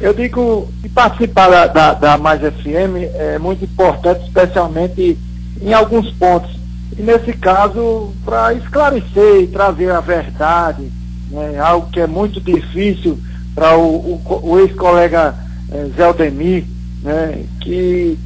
Eu digo que participar da, da, da Mais FM é muito importante, especialmente em alguns pontos. E nesse caso, para esclarecer e trazer a verdade, né, algo que é muito difícil para o, o, o ex-colega Aldemir, né, que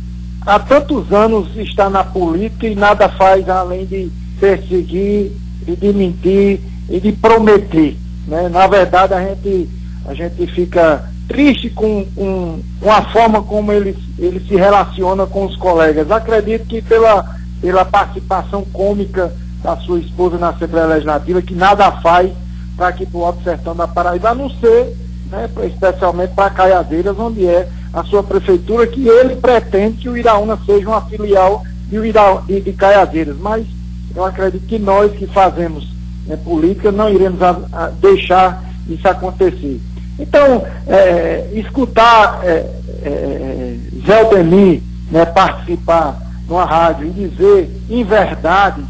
há tantos anos está na política e nada faz além de perseguir e de mentir e de prometer. Né? Na verdade, a gente, a gente fica triste com, com, com, a forma como ele, ele se relaciona com os colegas. Acredito que pela, pela participação cômica da sua esposa na Assembleia Legislativa, que nada faz para para o Alto Sertão da Paraíba, a não ser, né, especialmente para Caiadeiras, onde é a sua prefeitura, que ele pretende que o Iraúna seja uma filial de, Ira, de, de Caiadeiras. Mas eu acredito que nós que fazemos né, política não iremos a, a deixar isso acontecer. Então, é, escutar é, é, Zé Denis né, participar numa rádio e dizer em verdade,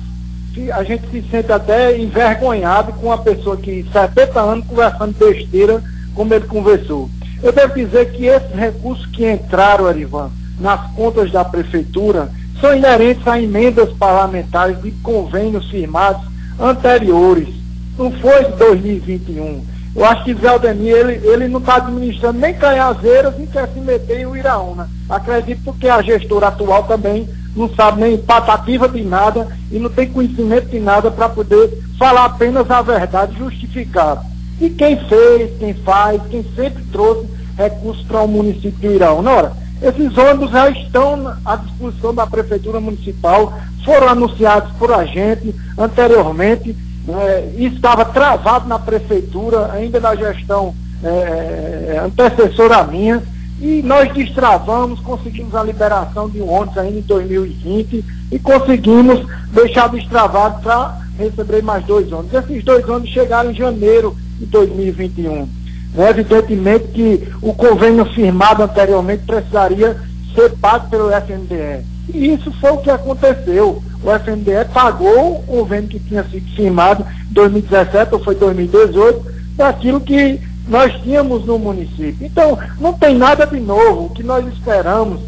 a gente se sente até envergonhado com uma pessoa que 70 anos conversando besteira como ele conversou. Eu devo dizer que esses recursos que entraram, Arivan, nas contas da prefeitura, são inerentes a emendas parlamentares de convênios firmados anteriores. Não foi de 2021. Eu acho que Zé Aldemir, ele, ele não está administrando nem Canhazeiras e quer se meter em Uiraúna. Acredito porque a gestora atual também não sabe nem patativa de nada e não tem conhecimento de nada para poder falar apenas a verdade justificada. E quem fez, quem faz, quem sempre trouxe recursos para o município de Uiraúna. Ora, esses ônibus já estão à disposição da Prefeitura Municipal, foram anunciados por a gente anteriormente, né, estava travado na Prefeitura, ainda na gestão é, é, antecessora minha, e nós destravamos, conseguimos a liberação de um ônibus ainda em 2020 e conseguimos deixar destravado para receber mais dois ônibus. Esses dois ônibus chegaram em janeiro de 2021. É evidentemente que o convênio firmado anteriormente precisaria ser pago pelo FNDE. E isso foi o que aconteceu. O FNDE pagou o convênio que tinha sido firmado em 2017 ou foi 2018, daquilo que nós tínhamos no município. Então, não tem nada de novo. O que nós esperamos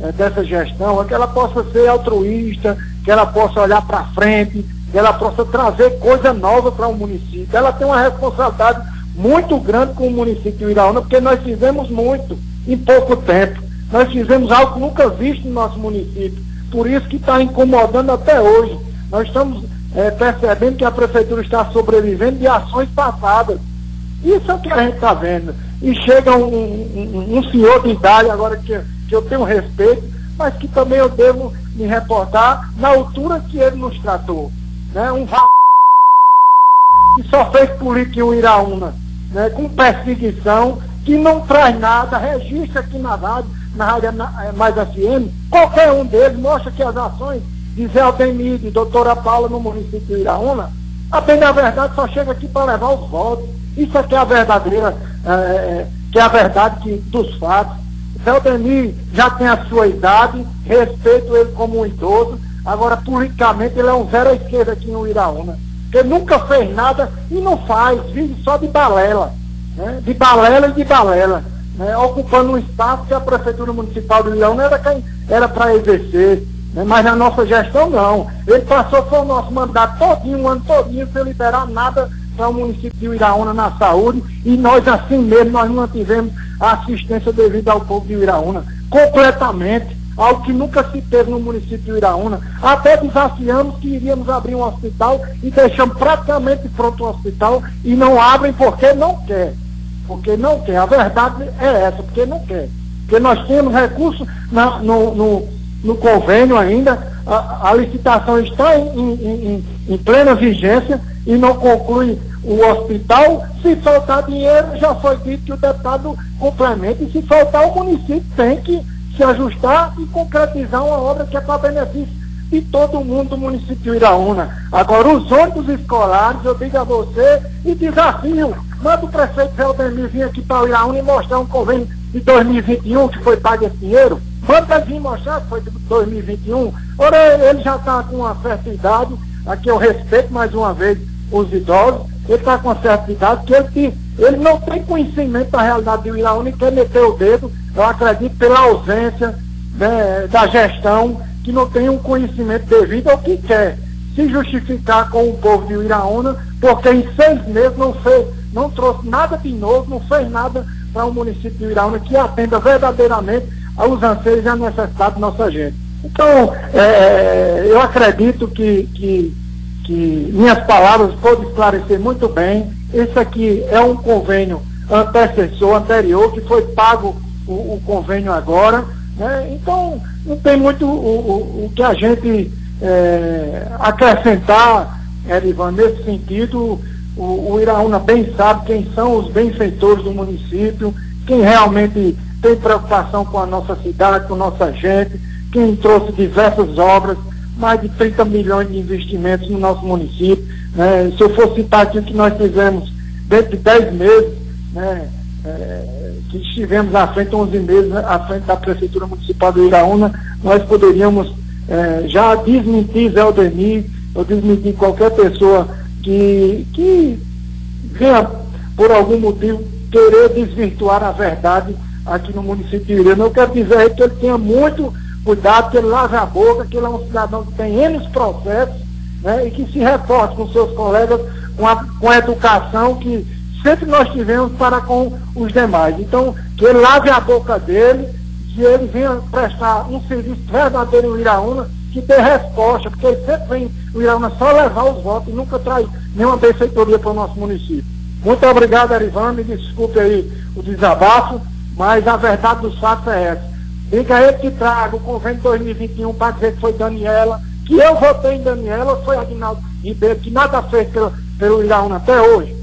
é, dessa gestão é que ela possa ser altruísta, que ela possa olhar para frente, que ela possa trazer coisa nova para o município. Ela tem uma responsabilidade muito grande com o município de Iraúna, porque nós fizemos muito em pouco tempo. Nós fizemos algo nunca visto no nosso município. Por isso que está incomodando até hoje. Nós estamos é, percebendo que a prefeitura está sobrevivendo de ações passadas. Isso é o que a gente está vendo. E chega um, um, um, senhor de idade, agora que, que eu tenho respeito, mas que também eu devo me reportar na altura que ele nos tratou. Né? Um que só fez política em Iraúna né, com perseguição, que não traz nada, registra aqui na rádio, na rádio é, Mais FM, qualquer um deles mostra que as ações de Zé Aldemir, de doutora Paula no município de Iraúna, a verdade só chega aqui para levar os votos. Isso aqui é a verdadeira, é, é, que é a verdade que, dos fatos. Zé Aldemir já tem a sua idade, respeito ele como um idoso, agora politicamente ele é um zero à esquerda aqui no Iraúna que nunca fez nada e não faz, vive só de balela, né? de balela e de balela, né? ocupando um espaço que a Prefeitura Municipal de Leão era para exercer, né? mas na nossa gestão não. Ele passou foi o nosso mandato todinho, um ano todinho, sem liberar nada para o município de Iraúna na saúde, e nós assim mesmo, nós não tivemos a assistência devida ao povo de Iraúna, completamente algo que nunca se teve no município de Iraúna. Até desafiamos que iríamos abrir um hospital e deixamos praticamente pronto o hospital e não abrem porque não quer. Porque não quer. A verdade é essa, porque não quer. Porque nós temos recursos na, no, no, no, convênio ainda, a, a licitação está em, em, em, em plena vigência e não conclui o hospital, se faltar dinheiro, já foi dito que o deputado complementa, e se faltar, o município tem que se ajustar e concretizar uma obra que é para benefício de todo mundo do município de Iraúna. Agora, os ônibus escolares, eu digo a você e desafio, manda o prefeito Veldemir vir aqui para o Iraúna e mostrar um convênio de 2021 que foi pago esse dinheiro. Manda ele vir mostrar que foi de 2021. Ora, ele já está com uma certa idade, aqui eu respeito mais uma vez os idosos, ele está com uma certa idade que ele, ele não tem conhecimento da realidade do Iraúna e quer meter o dedo, eu acredito, pela ausência né, da gestão, que não tem um conhecimento devido ao que quer se justificar com o povo de Iraúna, porque em seis meses não fez, não trouxe nada de novo, não fez nada para o município de Iraúna que atenda verdadeiramente aos anseios e à necessidade da nossa gente. Então, é, eu acredito que, que, que minhas palavras podem esclarecer muito bem. Esse aqui é um convênio antecessor, anterior, que foi pago o, o convênio agora. Né? Então, não tem muito o, o, o que a gente é, acrescentar, Erivan, nesse sentido. O, o Iraúna bem sabe quem são os benfeitores do município, quem realmente tem preocupação com a nossa cidade, com nossa gente, quem trouxe diversas obras, mais de 30 milhões de investimentos no nosso município. Né? Se eu for citar aqui o que nós fizemos dentro de 10 meses, né? É, que estivemos à frente, 11 meses à frente da Prefeitura Municipal do Iraúna, nós poderíamos é, já desmentir Zé Aldemir, ou desmentir qualquer pessoa que, que venha, por algum motivo, querer desvirtuar a verdade aqui no município de Irene. Eu quero dizer que ele tenha muito cuidado, que ele lave a boca, que ele é um cidadão que tem N processos, né, e que se reforce com seus colegas com a, com a educação que sempre nós tivemos para com os demais. Então, que ele lave a boca dele, que ele venha prestar um serviço verdadeiro em Iraúna, que dê resposta, porque ele sempre vem o Iraúna só levar os votos e nunca traz nenhuma benfeitoria para o nosso município. Muito obrigado, Arivan, me desculpe aí o desabafo, mas a verdade dos fatos é essa. Diga ele que traga o convênio 2021 para dizer que foi Daniela, que eu votei em Daniela, foi Aguinaldo Ribeiro, que nada fez pelo, pelo Iraúna até hoje.